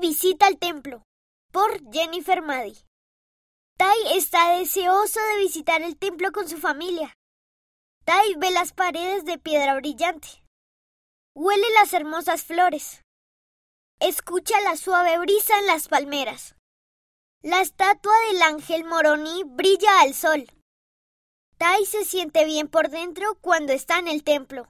Visita el templo por Jennifer Maddy. Tai está deseoso de visitar el templo con su familia. Tai ve las paredes de piedra brillante. Huele las hermosas flores. Escucha la suave brisa en las palmeras. La estatua del ángel Moroni brilla al sol. Tai se siente bien por dentro cuando está en el templo.